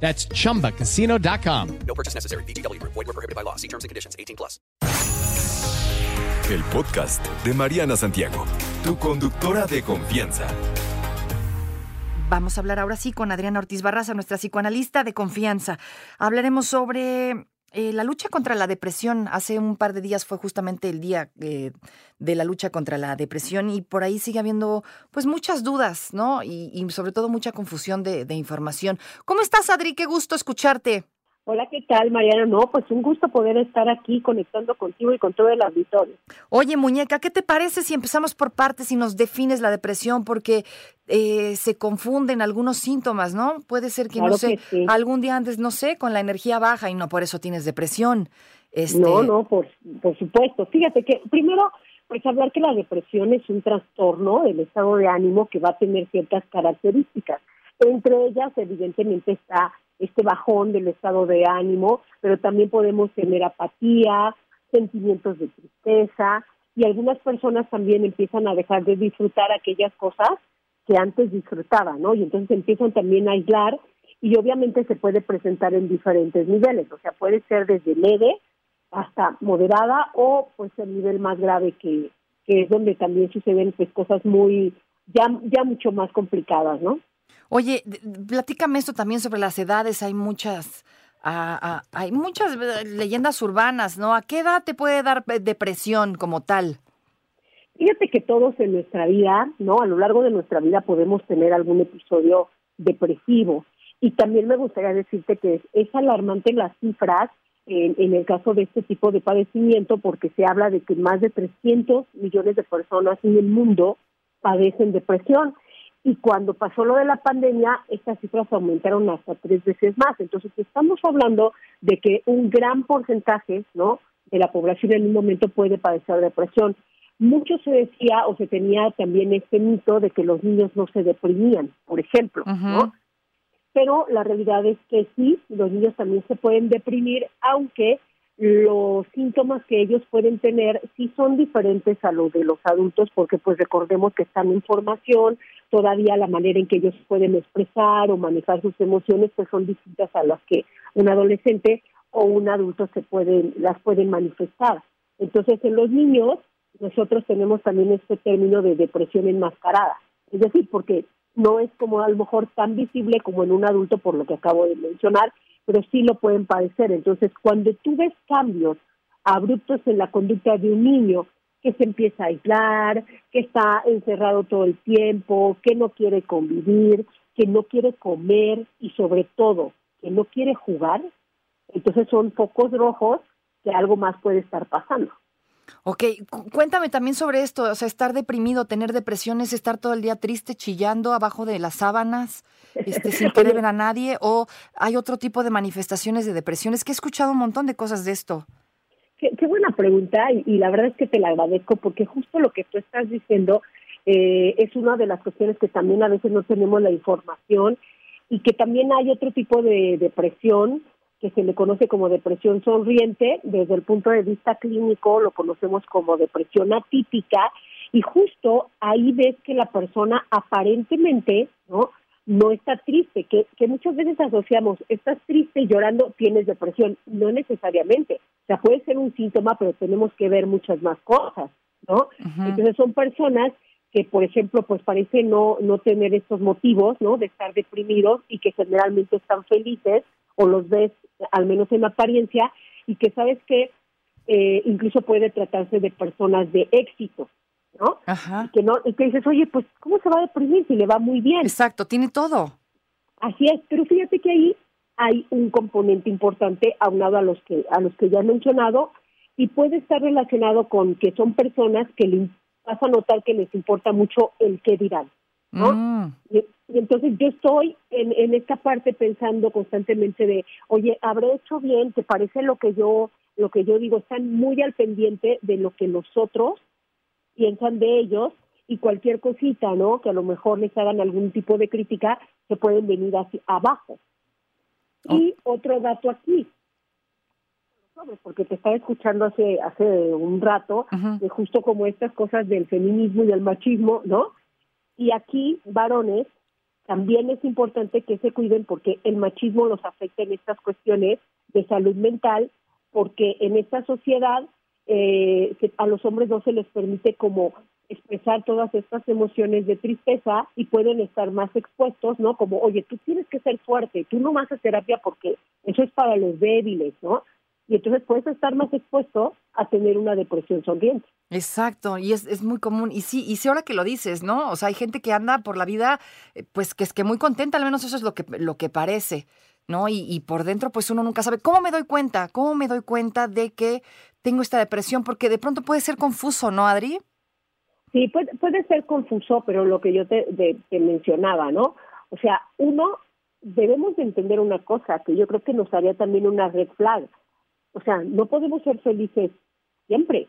That's chumbacasino.com. No purchase necessary. BGW. Void were prohibited by law. See terms and conditions. 18 plus. El podcast de Mariana Santiago, tu conductora de confianza. Vamos a hablar ahora sí con Adriana Ortiz Barraza, nuestra psicoanalista de confianza. Hablaremos sobre eh, la lucha contra la depresión. Hace un par de días fue justamente el día eh, de la lucha contra la depresión y por ahí sigue habiendo pues muchas dudas, ¿no? Y, y sobre todo mucha confusión de, de información. ¿Cómo estás, Adri? Qué gusto escucharte. Hola, ¿qué tal, Mariana? No, pues un gusto poder estar aquí conectando contigo y con todo el auditorio. Oye, muñeca, ¿qué te parece si empezamos por partes y nos defines la depresión? Porque eh, se confunden algunos síntomas, ¿no? Puede ser que, Claro no sé, que sí. algún día antes, no sé, con la energía baja y no por eso tienes depresión. Este, No, no, por, por supuesto. Fíjate que primero, pues hablar que la depresión es un trastorno del estado de ánimo que va a tener ciertas características. Entre ellas, evidentemente, está este bajón del estado de ánimo, pero también podemos tener apatía, sentimientos de tristeza, y algunas personas también empiezan a dejar de disfrutar aquellas cosas que antes disfrutaban, ¿no? Y entonces empiezan también a aislar y obviamente se puede presentar en diferentes niveles, o sea, puede ser desde leve hasta moderada o pues el nivel más grave que, que es donde también suceden pues cosas muy ya ya mucho más complicadas, ¿no? Oye, platícame esto también sobre las edades. Hay muchas, ah, ah, hay muchas eh, leyendas urbanas, ¿no? ¿A qué edad te puede dar eh, depresión como tal? Fíjate que todos en nuestra vida, ¿no? A lo largo de nuestra vida podemos tener algún episodio depresivo. Y también me gustaría decirte que es, es alarmante las cifras en, en el caso de este tipo de padecimiento porque se habla de que más de 300 millones de personas en el mundo padecen depresión. Y cuando pasó lo de la pandemia, estas cifras aumentaron hasta tres veces más. Entonces, estamos hablando de que un gran porcentaje, ¿no? De la población en un momento puede padecer depresión. Mucho se decía o se tenía también este mito de que los niños no se deprimían, por ejemplo, ¿no? Pero la realidad es que sí, los niños también se pueden deprimir, aunque los síntomas que ellos pueden tener sí son diferentes a los de los adultos, porque pues recordemos que están en formación, todavía la manera en que ellos pueden expresar o manejar sus emociones pues son distintas a las que un adolescente o un adulto se pueden las pueden manifestar. Entonces, en los niños nosotros tenemos también este término de depresión enmascarada, es decir, porque no es como a lo mejor tan visible como en un adulto por lo que acabo de mencionar, pero sí lo pueden padecer. Entonces, cuando tú ves cambios abruptos en la conducta de un niño que se empieza a aislar, que está encerrado todo el tiempo, que no quiere convivir, que no quiere comer y sobre todo que no quiere jugar, entonces son focos rojos que algo más puede estar pasando. Ok, cu- cuéntame también sobre esto, o sea, estar deprimido, tener depresión es estar todo el día triste, chillando abajo de las sábanas, este, sin querer ver a nadie, o hay otro tipo de manifestaciones de depresión. Es que he escuchado un montón de cosas de esto. Qué, qué buena pregunta y, y la verdad es que te la agradezco porque justo lo que tú estás diciendo eh, es una de las cuestiones que también a veces no tenemos la información y que también hay otro tipo de depresión que se le conoce como depresión sonriente, desde el punto de vista clínico lo conocemos como depresión atípica y justo ahí ves que la persona aparentemente, ¿no? No está triste, que, que muchas veces asociamos, estás triste y llorando, tienes depresión, no necesariamente, o sea, puede ser un síntoma, pero tenemos que ver muchas más cosas, ¿no? Entonces son personas que, por ejemplo, pues parece no, no tener estos motivos, ¿no? De estar deprimidos y que generalmente están felices, o los ves, al menos en apariencia, y que sabes que eh, incluso puede tratarse de personas de éxito, ¿no? Ajá. Que no, y que dices, oye, pues, ¿cómo se va a deprimir si le va muy bien? Exacto, tiene todo. Así es, pero fíjate que ahí hay un componente importante aunado a los que a los que ya he mencionado y puede estar relacionado con que son personas que le vas a notar que les importa mucho el qué dirán, ¿no? Mm. Y, y entonces yo estoy en, en esta parte pensando constantemente de, oye, ¿habré hecho bien? ¿Te parece lo que yo lo que yo digo, están muy al pendiente de lo que nosotros piensan de ellos y cualquier cosita, ¿no? Que a lo mejor les hagan algún tipo de crítica, se pueden venir hacia abajo. Y otro dato aquí, porque te estaba escuchando hace hace un rato, de justo como estas cosas del feminismo y del machismo, ¿no? Y aquí, varones, también es importante que se cuiden porque el machismo los afecta en estas cuestiones de salud mental, porque en esta sociedad eh, a los hombres no se les permite como expresar todas estas emociones de tristeza y pueden estar más expuestos, ¿no? Como, oye, tú tienes que ser fuerte, tú no vas a terapia porque eso es para los débiles, ¿no? Y entonces puedes estar más expuesto a tener una depresión sonriente. Exacto, y es, es muy común. Y sí, y sí, ahora que lo dices, ¿no? O sea, hay gente que anda por la vida, eh, pues que es que muy contenta, al menos eso es lo que, lo que parece, ¿no? Y por dentro, pues uno nunca sabe. ¿Cómo me doy cuenta? ¿Cómo me doy cuenta de que tengo esta depresión? Porque de pronto puede ser confuso, ¿no, Adri? Sí, puede, puede ser confuso, pero lo que yo te, mencionaba, ¿no? O sea, uno, debemos de entender una cosa, que yo creo que nos haría también una red flag. O sea, no podemos ser felices siempre.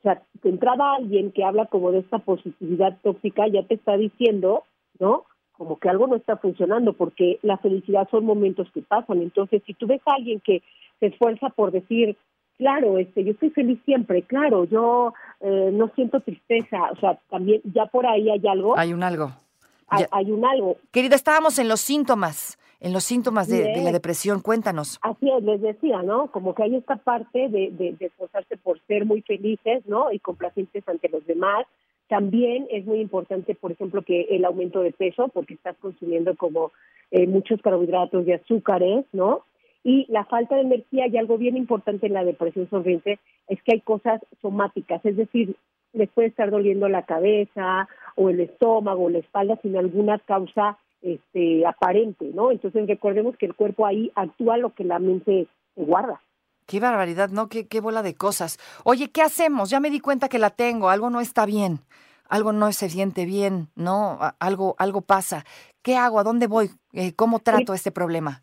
O sea, te entraba alguien que habla como de esta positividad tóxica, ya te está diciendo, ¿no? Como que algo no está funcionando, porque la felicidad son momentos que pasan. Entonces, si tú ves a alguien que se esfuerza por decir, claro, este, yo estoy feliz siempre, claro, yo eh, no siento tristeza, o sea, también ya por ahí hay algo. Hay un algo. Hay, hay un algo. Querida, estábamos en los síntomas en los síntomas de, la depresión. Cuéntanos. Así es, les decía, ¿no? Como que hay esta parte de, de, esforzarse por ser muy felices, ¿no? Y complacientes ante los demás. También es muy importante, por ejemplo, que el aumento de peso, porque estás consumiendo como eh, muchos carbohidratos y azúcares, ¿no? Y la falta de energía y algo bien importante en la depresión sonriente es que hay cosas somáticas, es decir, les puede estar doliendo la cabeza o el estómago o la espalda sin alguna causa este, aparente, ¿no? Entonces recordemos que el cuerpo ahí actúa lo que la mente guarda. Qué barbaridad, ¿no? Qué, qué bola de cosas. Oye, ¿qué hacemos? Ya me di cuenta que la tengo, algo no está bien, algo no se siente bien, ¿no? Algo, algo pasa. ¿Qué hago? ¿A dónde voy? Eh, ¿Cómo trato este problema?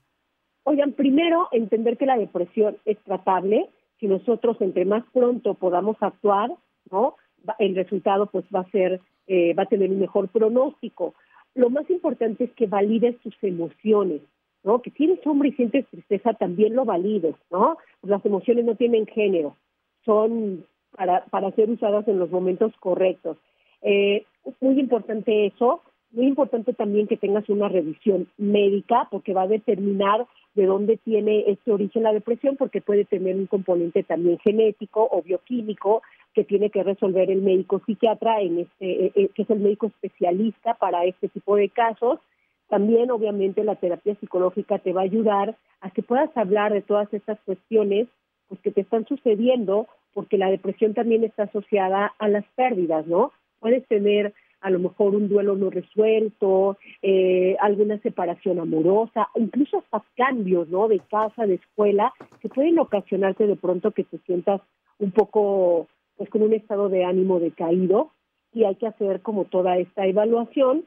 Oigan, primero entender que la depresión es tratable. Si nosotros entre más pronto podamos actuar, ¿no? El resultado pues va a ser, eh, va a tener un mejor pronóstico lo más importante es que valides tus emociones, ¿no? Que si eres hombre y sientes tristeza, también lo valides, ¿no? Las emociones no tienen género, son para, para ser usadas en los momentos correctos. Eh, muy importante eso, muy importante también que tengas una revisión médica porque va a determinar de dónde tiene este origen la depresión porque puede tener un componente también genético o bioquímico que tiene que resolver el médico psiquiatra en este eh, eh, que es el médico especialista para este tipo de casos. También obviamente la terapia psicológica te va a ayudar a que puedas hablar de todas estas cuestiones pues que te están sucediendo porque la depresión también está asociada a las pérdidas, ¿no? Puedes tener a lo mejor un duelo no resuelto, eh, alguna separación amorosa, incluso hasta cambios, ¿no? De casa, de escuela, que pueden ocasionarte de pronto que te sientas un poco, pues con un estado de ánimo decaído y hay que hacer como toda esta evaluación.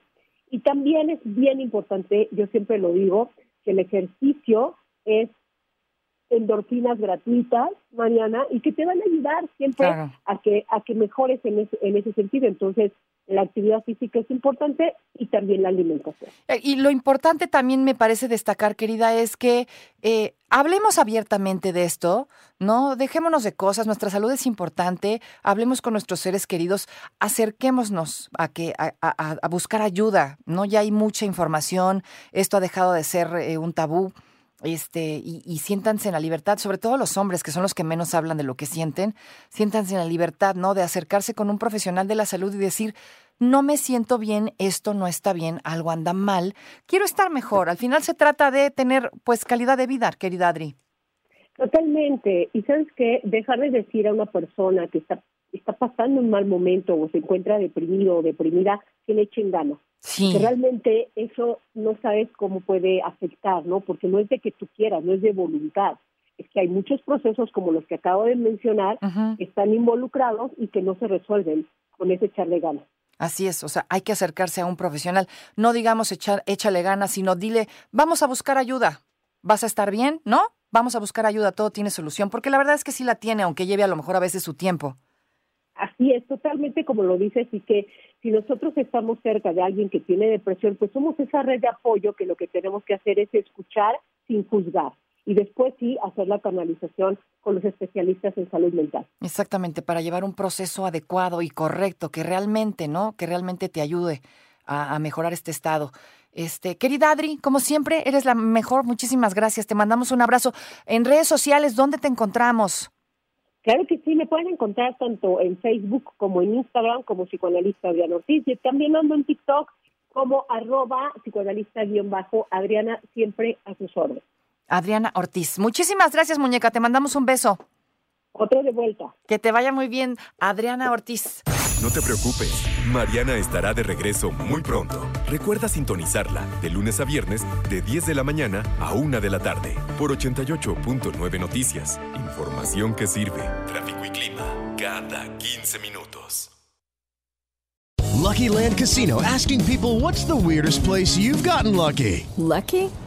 Y también es bien importante, yo siempre lo digo, que el ejercicio es endorfinas gratuitas, Mariana, y que te van a ayudar siempre a que a que mejores en ese, en ese sentido. Entonces, la actividad física es importante y también la alimentación. Eh, y lo importante también me parece destacar, querida, es que eh, hablemos abiertamente de esto, ¿no? Dejémonos de cosas, nuestra salud es importante, hablemos con nuestros seres queridos, acerquémonos a, que, a, buscar ayuda, ¿no? Ya hay mucha información, esto ha dejado de ser eh, un tabú este, y, y, siéntanse en la libertad, sobre todo los hombres, que son los que menos hablan de lo que sienten, siéntanse en la libertad, ¿no? De acercarse con un profesional de la salud y decir, no me siento bien, esto no está bien, algo anda mal, quiero estar mejor. Al final se trata de tener, pues, calidad de vida, querida Adri. Totalmente. Y sabes qué, dejar de decir a una persona que está, está pasando un mal momento o se encuentra deprimido o deprimida que le echen ganas realmente eso no sabes cómo puede afectar, ¿no? Porque no es de que tú quieras, no es de voluntad. Es que hay muchos procesos como los que acabo de mencionar que están involucrados y que no se resuelven con ese echarle ganas. Así es, o sea, hay que acercarse a un profesional. No digamos echar, échale ganas, sino dile, vamos a buscar ayuda. ¿Vas a estar bien? ¿No? vamos a buscar ayuda, todo tiene solución, porque la verdad es que sí la tiene, aunque lleve a lo mejor a veces su tiempo. Así es, totalmente como lo dices, y que si nosotros estamos cerca de alguien que tiene depresión, pues somos esa red de apoyo que lo que tenemos que hacer es escuchar sin juzgar y después sí hacer la canalización con los especialistas en salud mental. Exactamente, para llevar un proceso adecuado y correcto que realmente, ¿no? Que realmente te ayude a, a mejorar este estado. Este, querida Adri, como siempre, eres la mejor. Muchísimas gracias. Te mandamos un abrazo. En redes sociales, ¿dónde te encontramos? Claro que sí, me pueden encontrar tanto en Facebook como en Instagram como psicoanalista Adriana Ortiz y también ando en TikTok como arroba psicoanalista-adriana siempre a sus órdenes. Adriana Ortiz. Muchísimas gracias, muñeca. Te mandamos un beso. Otro de vuelta. Que te vaya muy bien, Adriana Ortiz. No te preocupes, Mariana estará de regreso muy pronto. Recuerda sintonizarla de lunes a viernes de 10 de la mañana a 1 de la tarde por 88.9 Noticias. Información que sirve. Tráfico y clima cada 15 minutos. Lucky Land Casino asking people what's the weirdest place you've gotten lucky? Lucky?